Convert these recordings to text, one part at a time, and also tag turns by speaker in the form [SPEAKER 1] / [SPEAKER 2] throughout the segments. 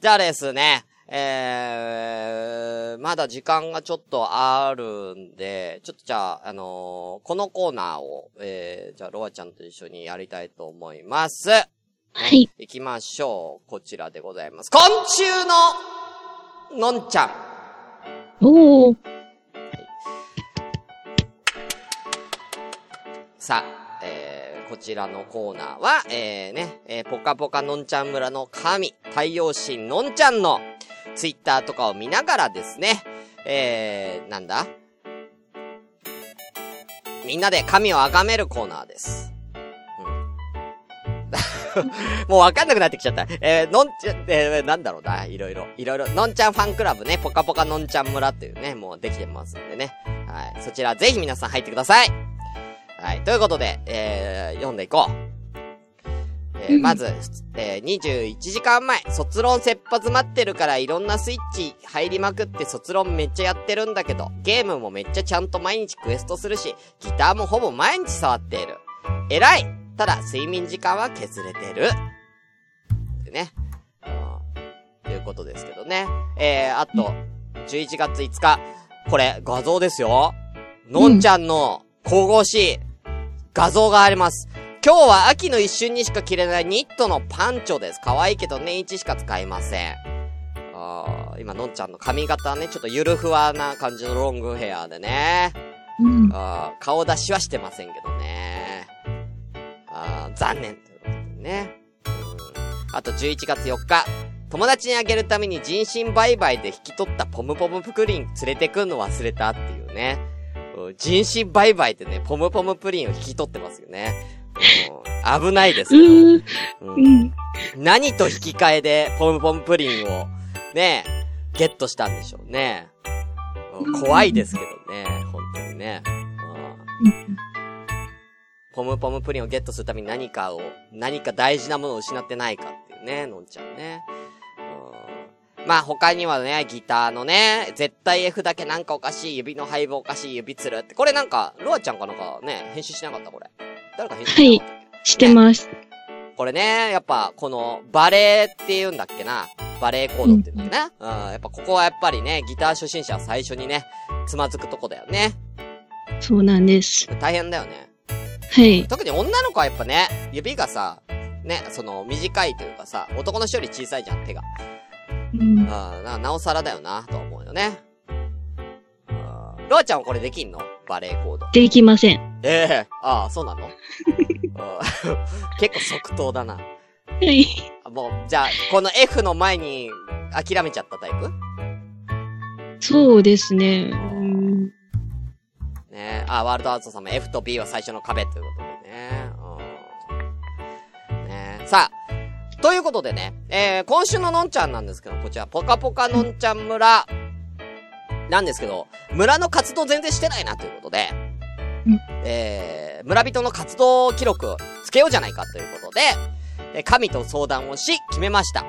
[SPEAKER 1] じゃあですね、えー、まだ時間がちょっとあるんで、ちょっとじゃあ、あのー、このコーナーを、えー、じゃあ、ロアちゃんと一緒にやりたいと思います。は
[SPEAKER 2] い。
[SPEAKER 1] 行きましょう。こちらでございます。昆虫の、のんちゃん。
[SPEAKER 2] おー。
[SPEAKER 1] さあ、えー、こちらのコーナーは、えー、ね、えー、ぽかぽかのんちゃん村の神、太陽神のんちゃんの、ツイッターとかを見ながらですね、えー、なんだ？みんなで神を崇めるコーナーです。もうわかんなくなってきちゃった。えー、のんちゃん、えー、なんだろうな、いろいろ。いろいろ。のんちゃんファンクラブね、ぽかぽかのんちゃん村っていうね、もうできてますんでね。はい。そちらぜひ皆さん入ってください。はい。ということで、えー、読んでいこう。えー、まず、えー、21時間前、卒論切羽詰まってるからいろんなスイッチ入りまくって卒論めっちゃやってるんだけど、ゲームもめっちゃちゃんと毎日クエストするし、ギターもほぼ毎日触っている。偉いただ、睡眠時間は削れてる。ね。うん。いうことですけどね。えー、あと、11月5日。これ、画像ですよ。のんちゃんの神々しい画像があります。今日は秋の一瞬にしか着れないニットのパンチョです。可愛いけど年一しか使いません。あ今、のんちゃんの髪型ね、ちょっとゆるふわな感じのロングヘアでね。
[SPEAKER 2] うん、
[SPEAKER 1] あ顔出しはしてませんけどね。あ残念ということでね。うん。あと11月4日。友達にあげるために人身売買で引き取ったポムポムプリン連れてくんの忘れたっていうね。人身売買でね、ポムポムプリンを引き取ってますよね。危ないですけど、
[SPEAKER 2] うん。
[SPEAKER 1] 何と引き換えでポムポムプリンをね、ゲットしたんでしょうね。怖いですけどね、本当にね。ポムポムプリンをゲットするために何かを、何か大事なものを失ってないかっていうね、のんちゃんね。まあ他にはね、ギターのね、絶対 F だけなんかおかしい、指の配分おかしい、指つるって。これなんか、ロアちゃんかなんかね、編集しなかったこれ。誰か編集
[SPEAKER 2] はい、してます、
[SPEAKER 1] これね、やっぱ、この、バレーって言うんだっけな。バレーコードって言うんだっけな。うん、やっぱここはやっぱりね、ギター初心者は最初にね、つまずくとこだよね。
[SPEAKER 2] そうなんです。
[SPEAKER 1] 大変だよね。
[SPEAKER 2] はい。
[SPEAKER 1] 特に女の子はやっぱね、指がさ、ね、その、短いというかさ、男の人より小さいじゃん、手が。
[SPEAKER 2] うん。
[SPEAKER 1] あな、なおさらだよな、と思うよね。ロアちゃんはこれできんの？バレーコード。
[SPEAKER 2] できません。
[SPEAKER 1] ええー、ああ、そうなの？結構即答だな。は
[SPEAKER 2] い。
[SPEAKER 1] もう、じゃあ、この F の前に諦めちゃったタイプ？
[SPEAKER 2] そうですね。
[SPEAKER 1] ねあ、ワールドアーツ様 F と B は最初の壁ということということでね、えー、今週ののんちゃんなんですけど、こちら、ぽかぽかのんちゃん村、なんですけど、村の活動全然してないなということで、
[SPEAKER 2] うん、
[SPEAKER 1] えー、村人の活動記録つけようじゃないかということで、え神と相談をし、決めました。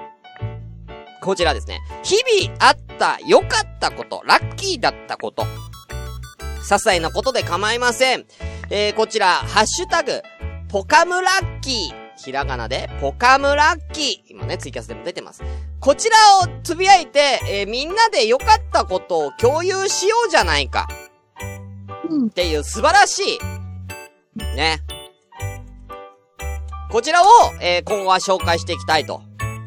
[SPEAKER 1] こちらですね。日々あった良かったこと、ラッキーだったこと。些細なことで構いません。えー、こちら、ハッシュタグ、ポカムラッキーひらがなで、ポカムラッキー。今ね、ツイキャスでも出てます。こちらをつぶやいて、えー、みんなで良かったことを共有しようじゃないか。
[SPEAKER 2] うん。
[SPEAKER 1] っていう素晴らしい。ね。こちらを、えー、今後は紹介していきたいと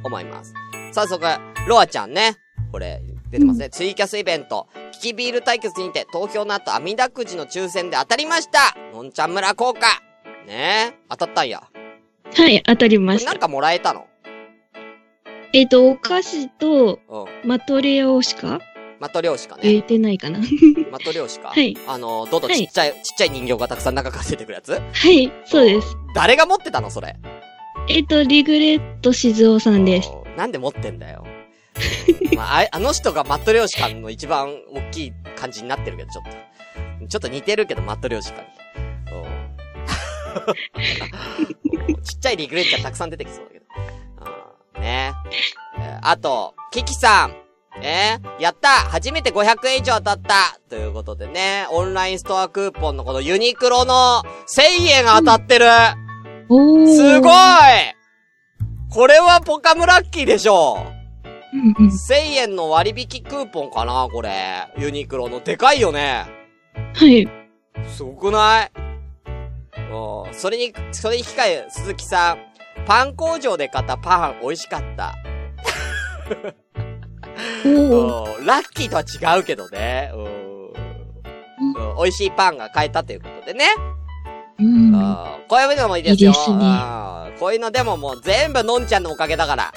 [SPEAKER 1] 思います。早速、ロアちゃんね。これ、出てますね。うん、ツイキャスイベント。キキビール対決にて投票の後、網だくじの抽選で当たりましたのんちゃん村効果ね当たったんや。
[SPEAKER 2] はい、当たりました。
[SPEAKER 1] なんかもらえたの？
[SPEAKER 2] えっ、ー、と、お菓子と、マトレオシカ
[SPEAKER 1] マトリョーシカね。
[SPEAKER 2] 言えてないかな。
[SPEAKER 1] マトリョーシカ
[SPEAKER 2] はい。
[SPEAKER 1] あの、どんどんちっちゃい、はい、ちっちゃい人形がたくさん中から出てくるやつ？は
[SPEAKER 2] い、そうです。
[SPEAKER 1] 誰が持ってたのそれ？
[SPEAKER 2] えっ、ー、と、リグレット静雄さんです。
[SPEAKER 1] なんで持ってんだよ。まあ、あの人がマットリョーシカの一番大きい感じになってるけど、ちょっと。ちょっと似てるけど、マットリョーシカに。ちっちゃいリグレッチャーたくさん出てきそうだけど。うん、ねえー、あと、キキさん。えー、やった初めて500円以上当たったということでね、オンラインストアクーポンのこのユニクロの1000円当たってる、
[SPEAKER 2] うん、
[SPEAKER 1] すごいこれはポカムラッキーでしょ
[SPEAKER 2] ううんうん。
[SPEAKER 1] 1000円の割引クーポンかなこれ。ユニクロの。でかいよね。
[SPEAKER 2] はい。
[SPEAKER 1] すごくない？うん。それに、それに引き換え、鈴木さん。パン工場で買ったパン、美味しかった。うん。ラッキーとは違うけどね。美味しいパンが買えたということでね。こういうのもいいですよ。
[SPEAKER 2] いいですね
[SPEAKER 1] うん。こういうのでももう全部のんちゃんのおかげだから。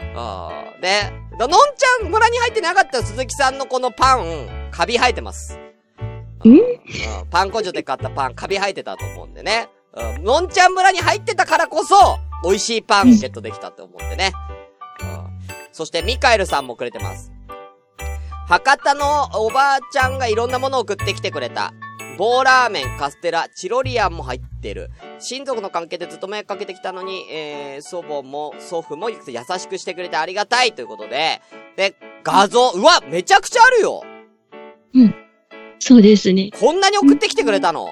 [SPEAKER 1] うん。で、のんちゃん村に入ってなかった鈴木さんのこのパン、カビ生えてます。うん。パン工場で買ったパン、カビ生えてたと思うんでね。うん。のんちゃん村に入ってたからこそ、美味しいパンゲットできたって思うんでね。うん。そして、ミカエルさんもくれてます。博多のおばあちゃんがいろんなものを送ってきてくれた。棒ラーメン、カステラ、チロリアンも入ってる。親族の関係でずっと迷惑かけてきたのに、えー、祖母も祖父も優しくしてくれてありがたいということで、で、画像、うわ、めちゃくちゃあるようん
[SPEAKER 2] そうですね。
[SPEAKER 1] こんなに送ってきてくれたの？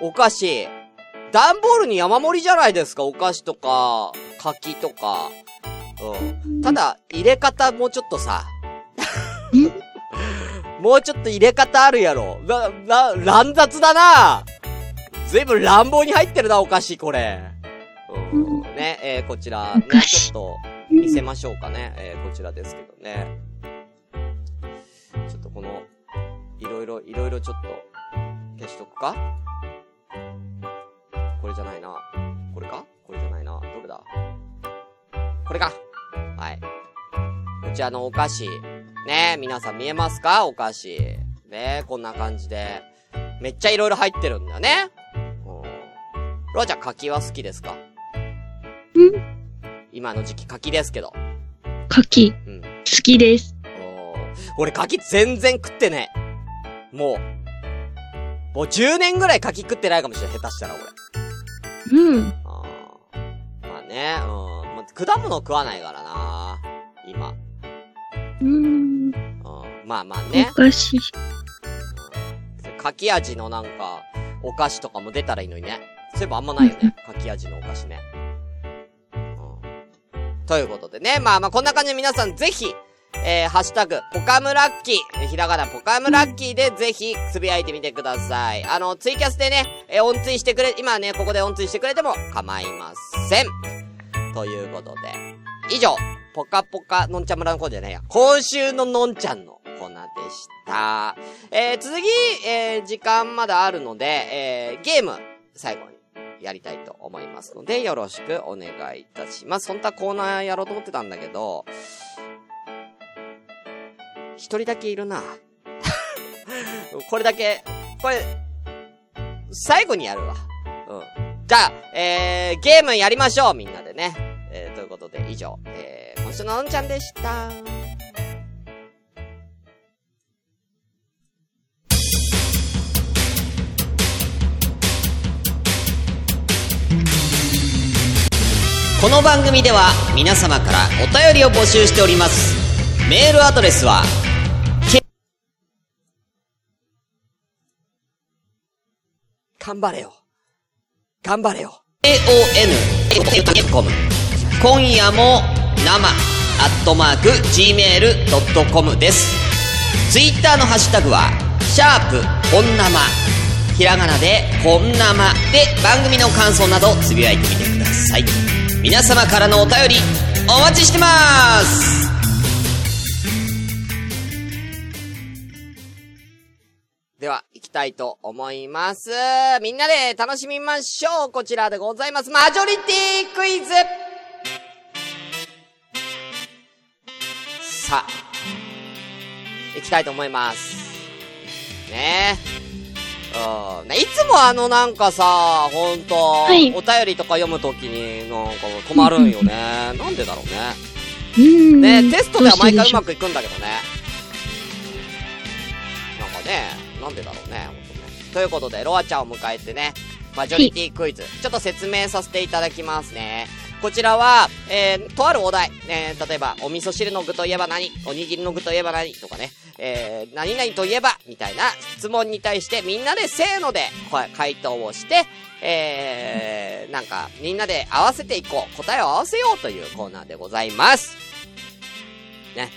[SPEAKER 1] お菓子。段ボールに山盛りじゃないですか、お菓子とか、柿とか。うん。ただ、入れ方もうちょっとさ、もうちょっと入れ方あるやろ。な、な、乱雑だなずいぶん乱暴に入ってるな、お菓子、これ。うん。ね、えー、こちら、ね、ちょっと、見せましょうかね。えー、こちらですけどね。ろいろ、いろいろちょっと、消しとくか？これじゃないな。これか？これじゃないな。どれだ？これかはい。こちらのお菓子。ね皆さん見えますか？お菓子。ねこんな感じで。めっちゃいろいろ入ってるんだよね。うん。ロアちゃん柿は好きですか？
[SPEAKER 2] うん
[SPEAKER 1] 今の時期柿ですけど。
[SPEAKER 2] 柿、
[SPEAKER 1] うん。
[SPEAKER 2] 好きです。
[SPEAKER 1] おー俺柿全然食ってねえ。もう。もう10年ぐらい柿食ってないかもしれない。下手したら俺。
[SPEAKER 2] うん。
[SPEAKER 1] あーまあね、うん。まあ、果物食わないからな今。
[SPEAKER 2] うん。
[SPEAKER 1] うん。まあまあね
[SPEAKER 2] お。菓子。
[SPEAKER 1] 柿味のなんか、お菓子とかも出たらいいのにね。そういえばあんまないよね。柿味のお菓子ね。うん。ということでね。まあまあこんな感じで皆さんぜひ、えー、ハッシュタグ、ポカムラッキー、ひらがなポカムラッキーでぜひつぶやいてみてください。あの、ツイキャスでね、えー、音追してくれ、今ね、ここで音追してくれても構いません。ということで、以上、ポカポカのんちゃん村のコーナーじゃないや。今週ののんちゃんのコーナーでした。えー、続き、えー、時間まだあるので、えー、ゲーム、最後にやりたいと思いますので、よろしくお願いいたします。本当はコーナーやろうと思ってたんだけど、一人だけいるな。これだけ、これ、最後にやるわ。うん。じゃあ、えー、ゲームやりましょう、みんなでね。えー、ということで、以上、えー、今週ののんちゃんでした。この番組では皆様からお便りを募集しております。メールアドレスは、頑張れよ。頑張れよ。aon.com 今夜も生アットマーク gmail.com です。ツイッターのハッシュタグは、シャープ本生ひらがなで本生で番組の感想などつぶやいてみてください。皆様からのお便りお待ちしてますたいと思います。みんなで楽しみましょう。こちらでございます。マジョリティクイズさあ、行きたいと思います。ねえ。うん。ねいつもあのなんかさ、ほんと、
[SPEAKER 2] い
[SPEAKER 1] お便りとか読むときになんか困るんよね。なんでだろうね。
[SPEAKER 2] うん。
[SPEAKER 1] ね、テストでは毎回うま
[SPEAKER 2] く。
[SPEAKER 1] くいくんだけどね。なんかね、なんでだろうね、ほんとね。ということで、ロアちゃんを迎えてね、マジョリティクイズ、ちょっと説明させていただきますね。こちらは、えー、とあるお題、えー、例えば、お味噌汁の具といえば何？おにぎりの具といえば何？とかね、えー、何々といえば？みたいな質問に対してみんなでせーのでこ回答をして、えー、なんかみんなで合わせていこう。答えを合わせようというコーナーでございます。ね。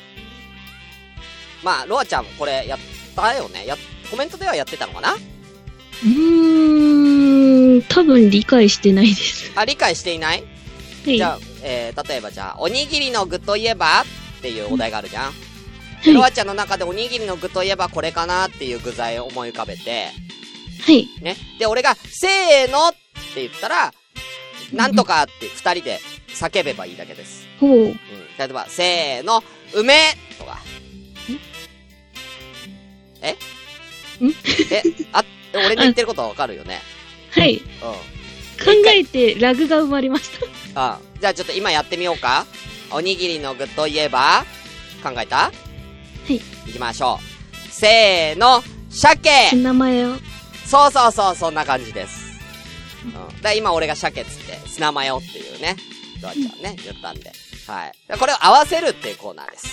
[SPEAKER 1] まあ、ロアちゃん、これ、やったよね？や、コメントではやってたのかな？
[SPEAKER 2] うーん、多分理解してないです。
[SPEAKER 1] あ、理解していない？
[SPEAKER 2] はい。
[SPEAKER 1] じゃあ、えー、例えばじゃあ、おにぎりの具といえばっていうお題があるじゃん。
[SPEAKER 2] はい
[SPEAKER 1] ロアちゃんの中でおにぎりの具といえばこれかなっていう具材を思い浮かべて、
[SPEAKER 2] はい。
[SPEAKER 1] ね。で、俺が、せーのって言ったら、なんとかって二人で叫べばいいだけです。
[SPEAKER 2] ほう。
[SPEAKER 1] うん。例えば、せーの、梅とか。え？
[SPEAKER 2] ん
[SPEAKER 1] え、あ、俺の言ってることはわかるよね。
[SPEAKER 2] はい。
[SPEAKER 1] うん。
[SPEAKER 2] 考えてラグが生まれました。
[SPEAKER 1] あじゃあちょっと今やってみようか。おにぎりの具といえば、考えた？
[SPEAKER 2] い。
[SPEAKER 1] いきましょう。せーの、鮭
[SPEAKER 2] 名前を。
[SPEAKER 1] そうそうそう、そんな感じです。うん。だから今俺が鮭っつって、砂マヨっていうね、ドアちゃんね、言ったんで。はい。でこれを合わせるっていうコーナーです。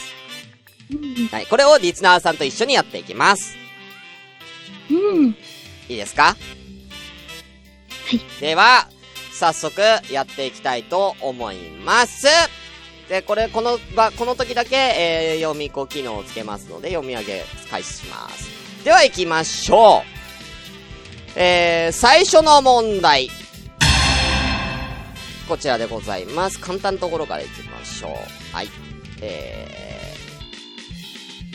[SPEAKER 2] うん。
[SPEAKER 1] はい。これをリスナーさんと一緒にやっていきます。
[SPEAKER 2] うん。
[SPEAKER 1] いいですか？
[SPEAKER 2] はい。
[SPEAKER 1] では、早速やっていきたいと思います。で、これ、この場、この時だけ、えー、読み子機能をつけますので、読み上げ開始します。では行きましょう。えー、最初の問題。こちらでございます。簡単なところから行きましょう。はい。え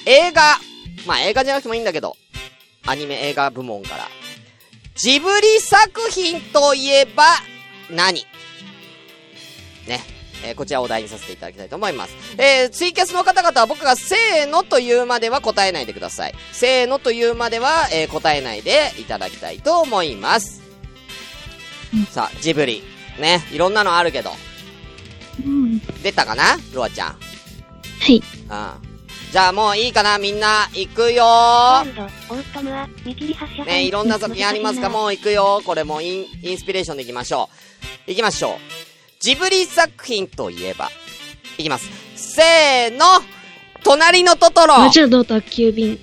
[SPEAKER 1] ー、映画。まあ、映画じゃなくてもいいんだけど、アニメ映画部門から。ジブリ作品といえば何、ね。えーこちらをお題にさせていただきたいと思います。えー、ツイキャスの方々は僕がせーのというまでは答えないでください。せーのというまでは、えー答えないでいただきたいと思います。
[SPEAKER 2] うん
[SPEAKER 1] さあ、ジブリ。ね。いろんなのあるけど。
[SPEAKER 2] うん。
[SPEAKER 1] 出たかな？ロアちゃん。
[SPEAKER 2] はい。
[SPEAKER 1] うん。じゃあもういいかなみんな、行くよね、いろんな作品ありますかもう行くよ。これもうイン、インスピレーションで行きましょう。行きましょう。ジブリ作品といえば。いきます。せーの隣のトトロ
[SPEAKER 2] 魔女の宅急便。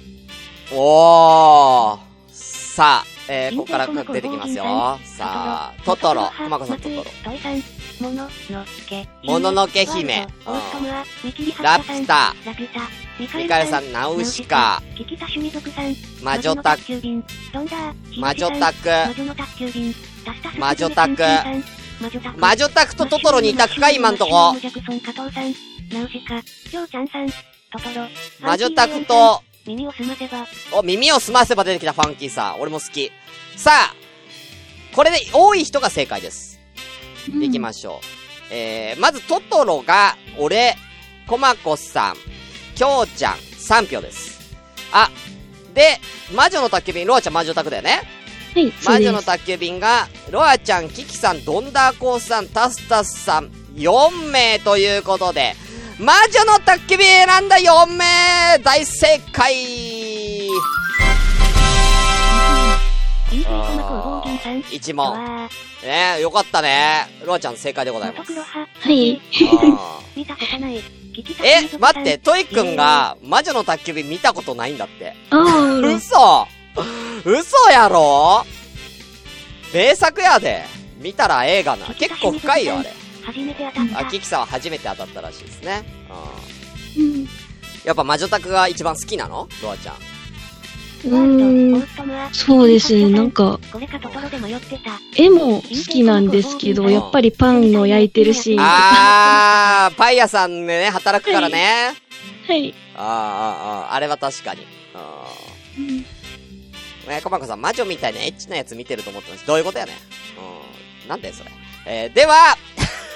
[SPEAKER 1] おー。さあ、えー、ここから出てきますよ。さあ、トトロ。コマコさんトトロ。
[SPEAKER 3] もののけ。
[SPEAKER 1] もののけ姫ラピュタ。
[SPEAKER 3] ラピュタ。ミ
[SPEAKER 1] ミカエルさん、ナウシカ。魔女宅。
[SPEAKER 3] 急便。ロンダー。
[SPEAKER 1] 魔女。
[SPEAKER 3] タスタス
[SPEAKER 1] 魔女宅
[SPEAKER 3] 魔女宅。
[SPEAKER 1] 魔女宅とトトロに択か今んとこ。魔女宅と、
[SPEAKER 3] 耳をすませば。
[SPEAKER 1] お、耳を澄ませば出てきたファンキーさん。俺も好き。さあ、これで多い人が正解です。いきましょう。えー、まずトトロが、俺、コマコさん、キョウちゃん、3票です。あ、で、魔女の宅急便、ロアちゃん魔女宅だよね
[SPEAKER 2] はい。
[SPEAKER 1] 魔女の宅急便が、ロアちゃん、キキさん、ドンダーコーさん、タスタスさん、4名ということで、魔女の宅急便選んだ4名大正解
[SPEAKER 3] インフェイトマクオボーギンさん。
[SPEAKER 1] 1
[SPEAKER 3] う
[SPEAKER 1] 問。
[SPEAKER 3] わ
[SPEAKER 1] ねよかったね。ロアちゃん正解でござい
[SPEAKER 3] ー、
[SPEAKER 1] ます。
[SPEAKER 2] はい。
[SPEAKER 1] あー
[SPEAKER 3] 見たことない。聞きた
[SPEAKER 1] え、待って、トイくんが、魔女の宅急便見たことないんだって。嘘嘘やろ？名作やで。見たら映画な。結構深いよ、あれ。
[SPEAKER 3] 初めて当たった。
[SPEAKER 1] あ、キキさんは初めて当たったらしいですね。う
[SPEAKER 2] うん。
[SPEAKER 1] ん。やっぱ魔女宅が一番好きなの？ロアちゃん。
[SPEAKER 2] うーん。そうですね、なんか。絵も好きなんですけど、やっぱりパンの焼いてるシーンとか。
[SPEAKER 1] あー、パン屋さんでね、働くからね。
[SPEAKER 2] はい。
[SPEAKER 1] あーあー、あーあれは確かに。あ
[SPEAKER 2] うん
[SPEAKER 1] ーえー、コマコさん、魔女みたいなエッチなやつ見てると思ってます。どういうことやねん。うん。なんだよ、それ。えー、では、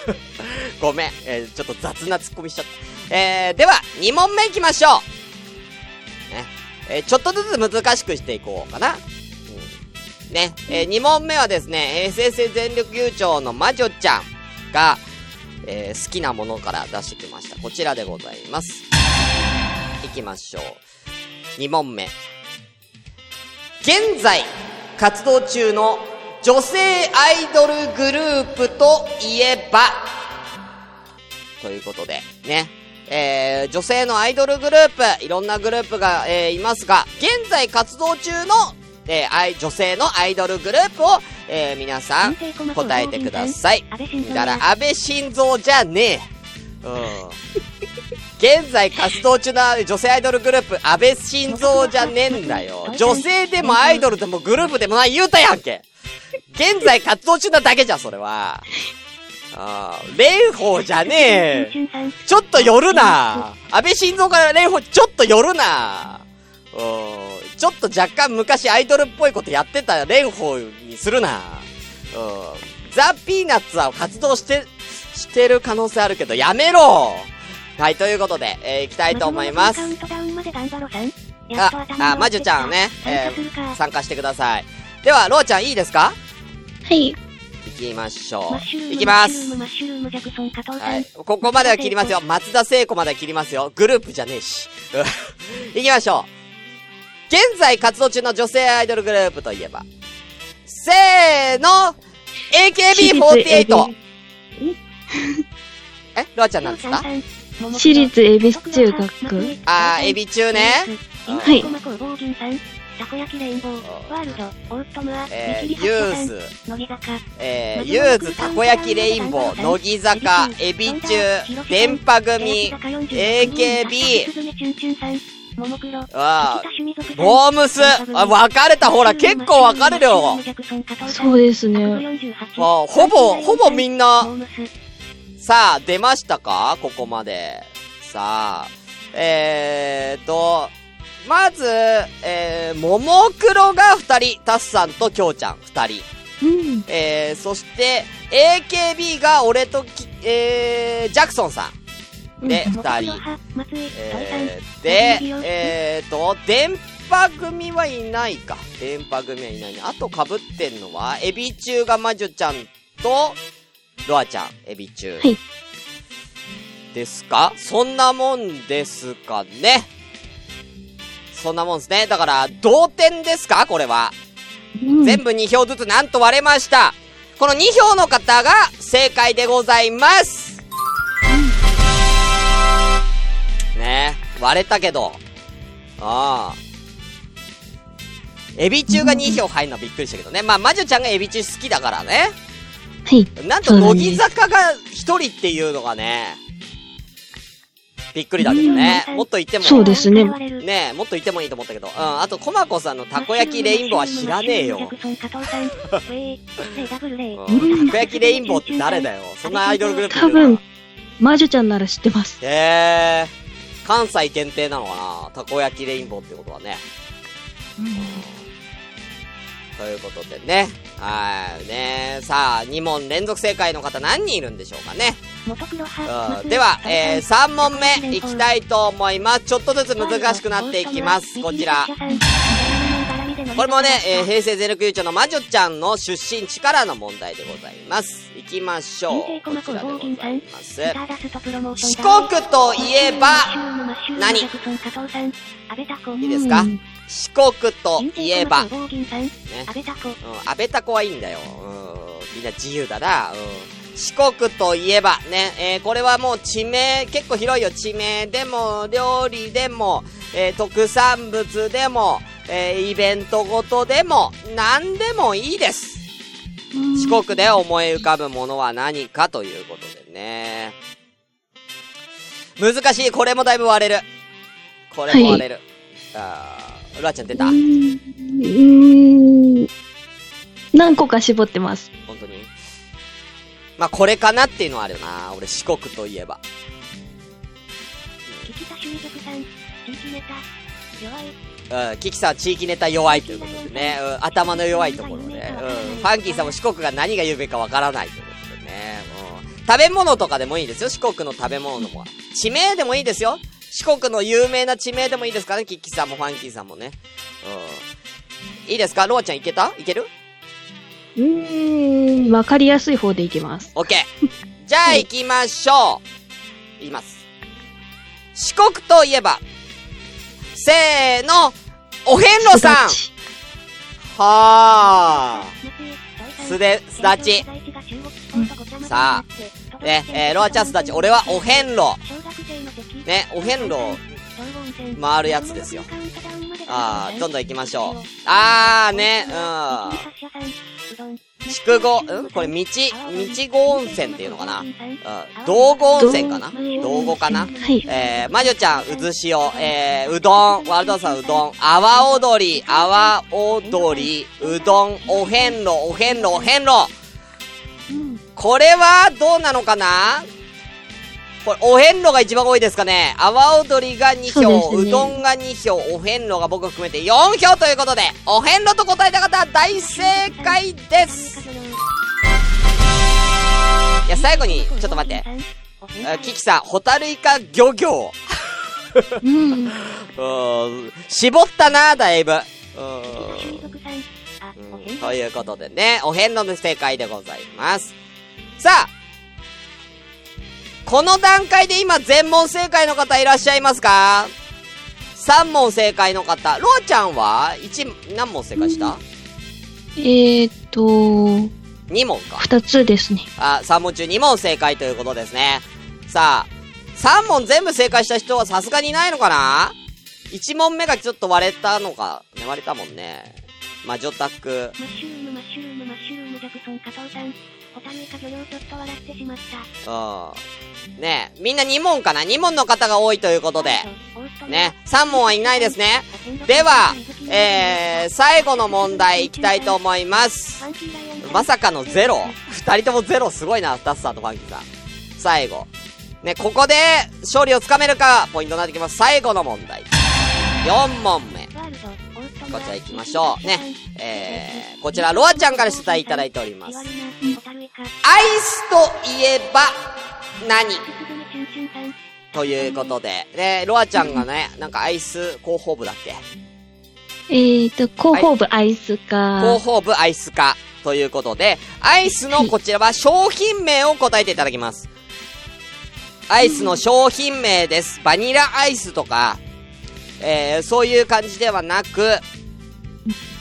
[SPEAKER 1] ごめん。えー、ちょっと雑なツッコミしちゃった。えー、では、2問目行きましょう。えー、ちょっとずつ難しくしていこうかな。うん。ね。えー、2問目はですね、SS 全力優勝の魔女ちゃんが、えー、好きなものから出してきました。こちらでございます。行きましょう。2問目。現在、活動中の女性アイドルグループといえば、ということで、ね。えー、女性のアイドルグループ、いろんなグループが、えー、いますが、現在活動中の、えー、女性のアイドルグループを、えー、皆さん、答えてください。だから、安倍晋三じゃねえ。うん。現在活動中な女性アイドルグループ、安倍晋三じゃねえんだよ。女性でもアイドルでもグループでもない言うたやんけ。現在活動中なだけじゃん、それは。ああ、蓮舫じゃねえ。ちょっと寄るな。安倍晋三から蓮舫ちょっと寄るな。うん。ちょっと若干昔アイドルっぽいことやってた蓮舫にするな。うん。ザ・ピーナッツは活動して、してる可能性あるけど、やめろはい、ということで、えー、行きたいと思います。あ、あ、まじゅちゃんね、えー、参加してください。では、ろうちゃんいいですか？
[SPEAKER 2] はい。行
[SPEAKER 1] きましょう。行きます。はい。ここまでは切りますよ。松田聖子までは切りますよ。グループじゃねえし。行きましょう。現在活動中の女性アイドルグループといえば。せーの !AKB48! えロアちゃんなんですか
[SPEAKER 2] 私立恵比寿中学。
[SPEAKER 1] あー、エビ中ね。
[SPEAKER 2] はい。
[SPEAKER 3] たこ焼きレインボー、ワールド、オートムア、
[SPEAKER 1] えー、ユース、乃木坂、えー、ユース、たこ焼きレインボー、乃木坂、エビ中、電波組、AKB、あ。あ、ボームス、あ、分かれた、ほら、結構分かれるよ。
[SPEAKER 2] そうですね。
[SPEAKER 1] あほぼ、ほぼみんな、さあ、出ましたか？ここまで。さあ、えーと、まず、えー、ももクロが二人、タスさんときょうちゃん二人。
[SPEAKER 2] うん、
[SPEAKER 1] えー、そして、AKB が俺とき、えー、ジャクソンさん。で、二、人。えー、で、えーと、電波組はいないか。電波組はいないね。あと被ってんのは、エビ中が魔女ちゃんと、ロアちゃん、エビ中。
[SPEAKER 2] はい。
[SPEAKER 1] ですか？そんなもんですかね。そんなもんですね。だから、同点ですか？これは。うん、全部2票ずつなんと割れました。この2票の方が正解でございます。うん、ね割れたけど。ああ。エビ中が2票入るのはびっくりしたけどね。まあ、魔女ちゃんがエビ中好きだからね。
[SPEAKER 2] はい。
[SPEAKER 1] なんと、乃木坂が一人っていうのがね、びっくりだけどね。もっと言っても。
[SPEAKER 2] そうですね。
[SPEAKER 1] ねもっと言ってもいいと思ったけど。うん。あと、コマコさんのたこ焼きレインボーは知らねえよ。たこ焼きレインボーって誰だよ。そんなアイドルグループ
[SPEAKER 2] 多分、魔女ちゃんなら知ってます。
[SPEAKER 1] へえ。関西限定なのかなたこ焼きレインボーってことはね。うんということでね。はい。ねさあ、2問連続正解の方何人いるんでしょうかね。うん、では、えー、3問目いきたいと思います。ちょっとずつ難しくなっていきます。こちら。これもね、えー、平成ゼロ九丁の魔女ちゃんの出身地からの問題でございます。いきましょう。こちらでございます。四国といえば、何？いいですか、四国といえば、ね。うん、安倍タコはいいんだよ。うん、みんな自由だな。うん。四国といえば、ね、えー、これはもう地名、結構広いよ。地名でも、料理でも、えー、特産物でも、えー、イベントごとでも、何でもいいです。四国で思い浮かぶものは何かということでね。難しい。これもだいぶ割れる。これも割れる。はい、あー、ルアちゃん出た？う
[SPEAKER 2] ーん。何個か絞ってます。
[SPEAKER 1] 本当に？まあ、これかなっていうのはあるよな。俺、四国といえば。
[SPEAKER 3] 聞きた趣味族さん、地域ネタ、弱い。
[SPEAKER 1] うん、キキさん地域ネタ弱いということでね、うん、頭の弱いところで、うん、ファンキーさんも四国が何が言うべきかわからないということでね、うん、食べ物とかでもいいですよ、四国の食べ物のも。地名でもいいですよ。四国の有名な地名でもいいですからね、キキさんもファンキーさんもね。うん。いいですか？ロアちゃんいけた？いける？
[SPEAKER 2] うーん、わかりやすい方でいきます。
[SPEAKER 1] オッケー。じゃあ行きましょう。いきます。四国といえば、せーの、お遍路さんはー。すで、すだち。さあ、ね、えー、ロアちゃんすだち。俺はお遍路。ね、お遍路、回るやつですよ。あー、どんどん行きましょう。あーね、うん。筑後、ん？これ道、道後温泉っていうのかな？うん。道後温泉かな？道後かな？
[SPEAKER 2] はい。
[SPEAKER 1] えー、魔女ちゃん、うずしお、えー、うどん、ワールドさんうどん、阿波踊り、阿波踊り、うどん、お遍路、お遍路、お遍路。
[SPEAKER 3] うん。
[SPEAKER 1] これはどうなのかな？これ、お遍路が一番多いですかね。阿波踊りが2
[SPEAKER 2] そう
[SPEAKER 1] 票、う,、
[SPEAKER 2] ね
[SPEAKER 1] どんが2票、お遍路が僕含めて4票ということで、お遍路と答えた方、大正解です。いや、最後に、ちょっと待って。あキキさん、ホタルイカ漁業。
[SPEAKER 2] うん。
[SPEAKER 1] 絞ったな、だいぶ。うんということでね、お遍路の正解でございます。さあ、この段階で今全問正解の方いらっしゃいますか ?3 問正解の方。ロアちゃんは ?1、何問正解した？
[SPEAKER 2] えーっと、
[SPEAKER 1] ?2 問か。
[SPEAKER 2] 二つですね。
[SPEAKER 1] あ、3問中2問正解ということですね。さあ、3問全部正解した人はさすがにいないのかな ?1 問目がちょっと割れたのか、ね、割れたもんね。魔女宅。
[SPEAKER 3] マッシュルームマッシュルームマッシュルームジャクソン加藤さん。ホタルイカ漁業ちょっと笑ってしまった。
[SPEAKER 1] うん。ねみんな2問かな ?2 問の方が多いということで。ね、3問はいないですね。では、えー、最後の問題いきたいと思います。まさかのゼロ？二人ともゼロすごいな、タスさんとファンキーさん。最後。ね、ここで勝利をつかめるか、ポイントになってきます。最後の問題。4問目。こちら行きましょう。ね。えー、こちら、ロアちゃんから出題いただいております。アイスといえば何？ということで、ね、ロアちゃんがね、なんかアイス広報部だっけ？
[SPEAKER 2] えーっと、広報部アイスか。
[SPEAKER 1] 広報部アイス化ということで、アイスのこちらは商品名を答えていただきます。アイスの商品名です。バニラアイスとか、えー、そういう感じではなく、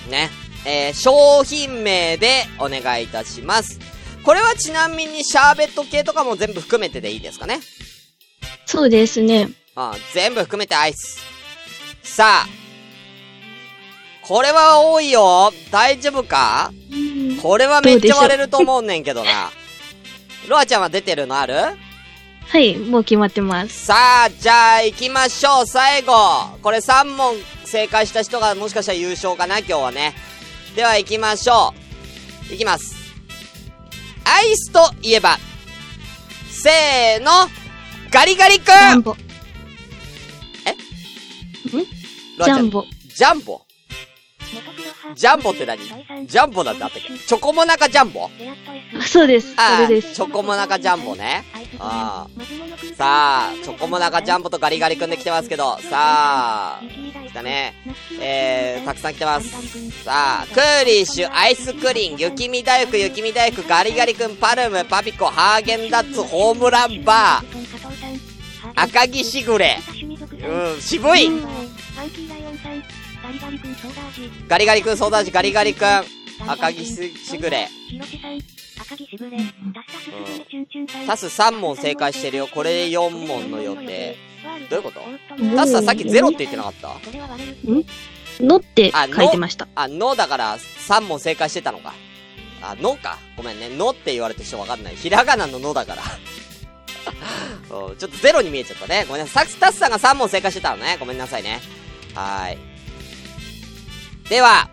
[SPEAKER 1] ね、えー、商品名でお願いいたします。これはちなみにシャーベット系とかも全部含めてでいいですかね？
[SPEAKER 2] そうですね。
[SPEAKER 1] あ全部含めてアイス。さあ、これは多いよ。大丈夫か？
[SPEAKER 2] うん
[SPEAKER 1] これはめっちゃ割れると思うねんけどな。ロアちゃんは出てるのある？
[SPEAKER 2] はい、もう決まってます。
[SPEAKER 1] さあ、じゃあ行きましょう。最後。これ3問正解した人がもしかしたら優勝かな今日はね。では行きましょう。行きます。アイスといえば、せーの、ガリガリ君。
[SPEAKER 2] ジャンボ。
[SPEAKER 1] ロアちゃん。
[SPEAKER 2] ジャンボ。
[SPEAKER 1] ジャンボジャンボって何？ジャンボなんてあったっけ？チョコモナカジャンボ？
[SPEAKER 2] あ、そうです。
[SPEAKER 1] あ
[SPEAKER 2] それです。
[SPEAKER 1] チョコモナカジャンボね。あさあ、チョコモナカジャンボとガリガリ君で来てますけど、さあ、来たね。えー、たくさん来てます。さあ、クーリッシュ、アイスクリーン、雪見大福、雪見大福、ガリガリ君、パルム、パピコ、ハーゲンダッツ、ホームランバー、赤木しぐれ。うん、渋い。ガリガリ君、ソーダ味、ガリガリ君、赤木しぐれ。タス3問正解してるよ。これ4問の予定。どういうこと？タスさんさっきゼロって言ってなかった？
[SPEAKER 2] のって書いてました。
[SPEAKER 1] あ、のだから3問正解してたのか。あ、のか。ごめんね。のって言われて人わかんない。ひらがなののだから。うんちょっとゼロに見えちゃったね。ごめんなさい。さタスさんが3問正解してたのね。ごめんなさいね。はーい。では、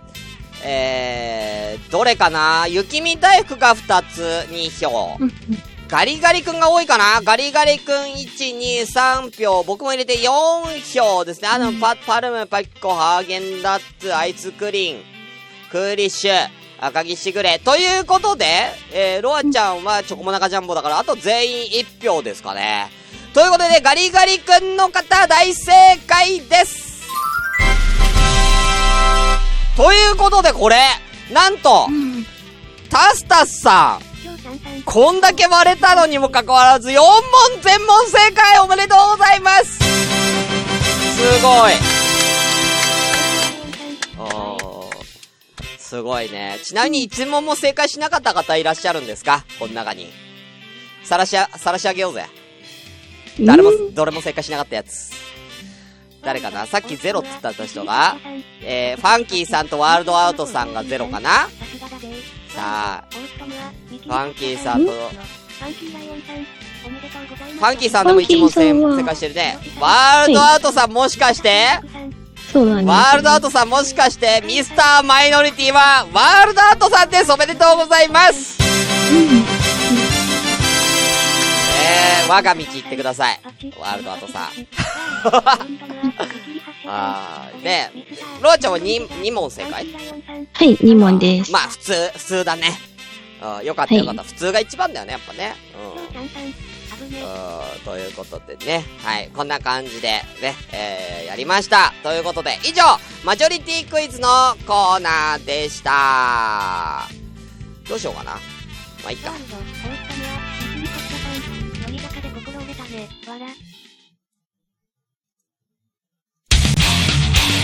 [SPEAKER 1] えー、どれかな？雪見大福が2つ、2票。
[SPEAKER 2] うん
[SPEAKER 1] ガリガリ君が多いかな？ガリガリ君1、2、3票。僕も入れて4票ですね。あの、パ、パルム、パキコ、ハーゲンダッツ、アイスクリーン、クーリッシュ、赤木しぐれ。ということで、えー、ロアちゃんはチョコモナカジャンボだから、あと全員1票ですかね。ということで、ガリガリ君の方、大正解ですということで、これ、なんと、
[SPEAKER 2] うん
[SPEAKER 1] タスタスさん、こんだけ割れたのにもかかわらず、4問全問正解おめでとうございますすごい。すごいね。ちなみに1問も正解しなかった方いらっしゃるんですか？この中に。さらしあ、さらし上げようぜ。誰も、どれも正解しなかったやつ。誰かな？さっきゼロって言った人が、えー、ファンキーさんとワールドアウトさんがゼロかな？さあ、ファンキーさんと、
[SPEAKER 3] ファンキーさん、で
[SPEAKER 1] も一問正解してるね。ワールドアウトさんもしかして？
[SPEAKER 2] そうなんです。
[SPEAKER 1] ワールドアートさんもしかして、ミスターマイノリティは、ワールドアートさんです。おめでとうございますえー、我が道行ってください。ワールドアートさん。あー、ねロアちゃんは 2, 2問正解？
[SPEAKER 2] はい、2問です。
[SPEAKER 1] まあ、普通、普通だね。うん、よかったよかった。普通が一番だよね、やっぱね。うん。うん、ということでね。はい。こんな感じで、ね、えー、やりました。ということで、以上、マジョリティクイズのコーナーでした。どうしようかな。まあ、いいか。
[SPEAKER 3] たね、わら。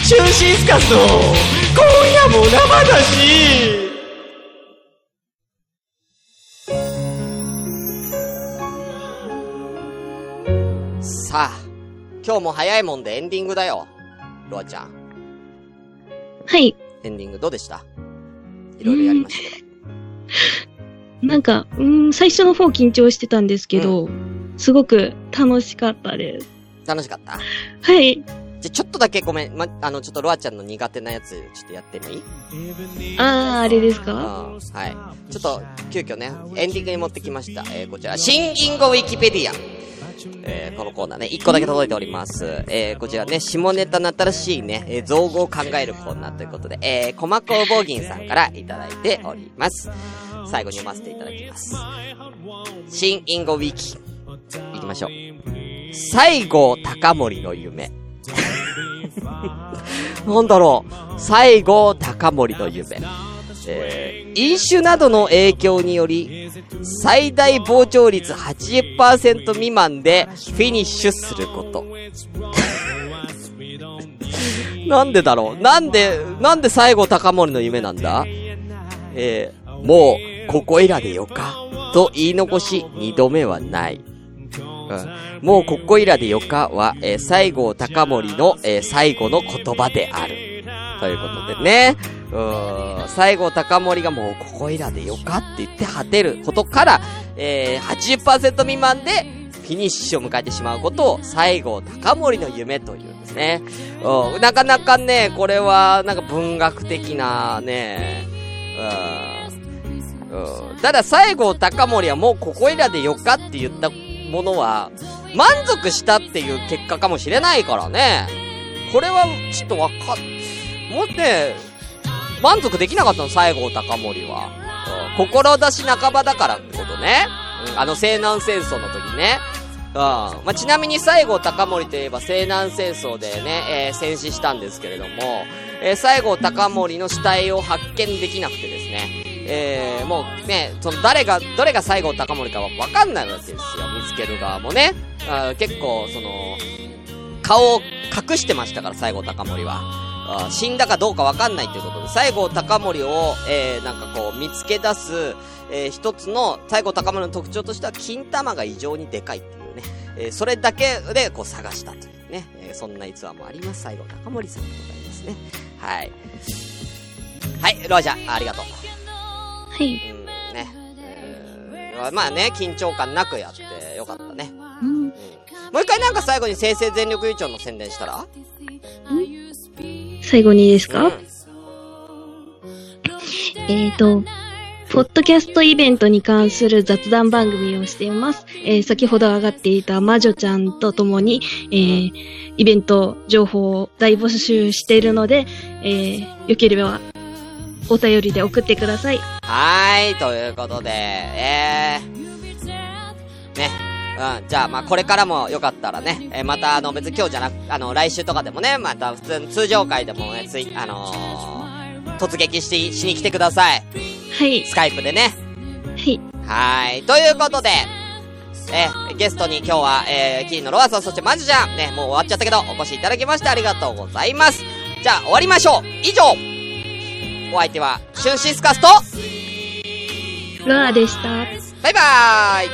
[SPEAKER 1] シュンシスカスの、今夜も生だしさあ、今日も早いもんでエンディングだよ。ロアちゃん。
[SPEAKER 2] はい。
[SPEAKER 1] エンディングどうでした？いろいろやりましたけど。
[SPEAKER 2] なんか、うーん、最初の方緊張してたんですけど、すごく楽しかったです。
[SPEAKER 1] 楽しかった？
[SPEAKER 2] はい。
[SPEAKER 1] じゃ、ちょっとだけごめん。ま、あの、ちょっとロアちゃんの苦手なやつ、ちょっとやってもいい
[SPEAKER 2] あー、あれです
[SPEAKER 1] うん。
[SPEAKER 2] か
[SPEAKER 1] はい。ちょっと、急遽ね、エンディングに持ってきました。えー、こちら、新インゴウィキペディア。えー、このコーナーね、1個だけ届いております。えー、こちらね、下ネタの新しいね、えー、造語を考えるコーナーということで、えー、コマ工房銀さんからいただいております。最後に読ませていただきます。新インゴウィキ。いきましょう。西郷隆盛の夢。なんだろう。西郷隆盛の夢。えー飲酒などの影響により、最大膨張率80%未満でフィニッシュすること。なんでだろうなんで、なんで西郷隆盛の夢なんだ？えーもう、ここいらでよか。と言い残し、二度目はない。うん、もうここいらでよかは、えー西郷隆盛の、えー最後の言葉である。ということでね。うん、西郷隆盛がもうここいらでよかって言って果てることから、えー、80%未満でフィニッシュを迎えてしまうことを西郷隆盛の夢というんですね。うん、なかなかね、これはなんか文学的なね、うん、うん、ただ西郷隆盛はもうここいらでよかって言ったものは、満足したっていう結果かもしれないからね。これは、ちょっとわかん、もうね、満足できなかったの、西郷隆盛は。うん、志半ばだからってことね。うん、あの西南戦争の時ね。うん。まあ、ちなみに西郷隆盛といえば西南戦争でね、えー戦死したんですけれども、えー西郷隆盛の死体を発見できなくてですね、えー、もうね、その誰が、どれが西郷隆盛かはわかんないわけですよ、見つける側もね。あ結構、その、顔を隠してましたから、西郷隆盛は。あ死んだかどうかわかんないということで、西郷隆盛を、えー、なんかこう、見つけ出す、えー、一つの、西郷隆盛の特徴としては、金玉が異常にでかいっていうね。えー、それだけで、こう、探したというね。えー、そんな逸話もあります。西郷隆盛さんでございますね。はい。はい、ロアちゃん、ありがとう。
[SPEAKER 2] はい。
[SPEAKER 1] うん、ね。えーまあね、緊張感なくやってよかったね。
[SPEAKER 2] うん
[SPEAKER 1] うん。もう一回なんか最後に生成全力優勝の宣伝したら？
[SPEAKER 2] 最後にですか、
[SPEAKER 1] うん。
[SPEAKER 2] えっ、と、ポッドキャストイベントに関する雑談番組をしています。えー先ほど上がっていた魔女ちゃんと共に、えーイベント情報を大募集しているので、えーよければお便りで送ってください。
[SPEAKER 1] はーい、ということで、えー、ね。うん、じゃあ、まあ、これからもよかったらね、えーまた、あの、別に今日じゃなく、あの、来週とかでもね、また普通に通常会でもね、つい、あのー突撃して、しに来てください。
[SPEAKER 2] はい。
[SPEAKER 1] スカイプでね。
[SPEAKER 2] はい。
[SPEAKER 1] はーい。ということで、えーゲストに今日は、えー、キリンのロアさん、そしてマジちゃん、ね、もう終わっちゃったけど、お越しいただきましてありがとうございます。じゃあ、終わりましょう以上お相手は、シュスカスと、
[SPEAKER 2] ロアでした。
[SPEAKER 1] バイバイ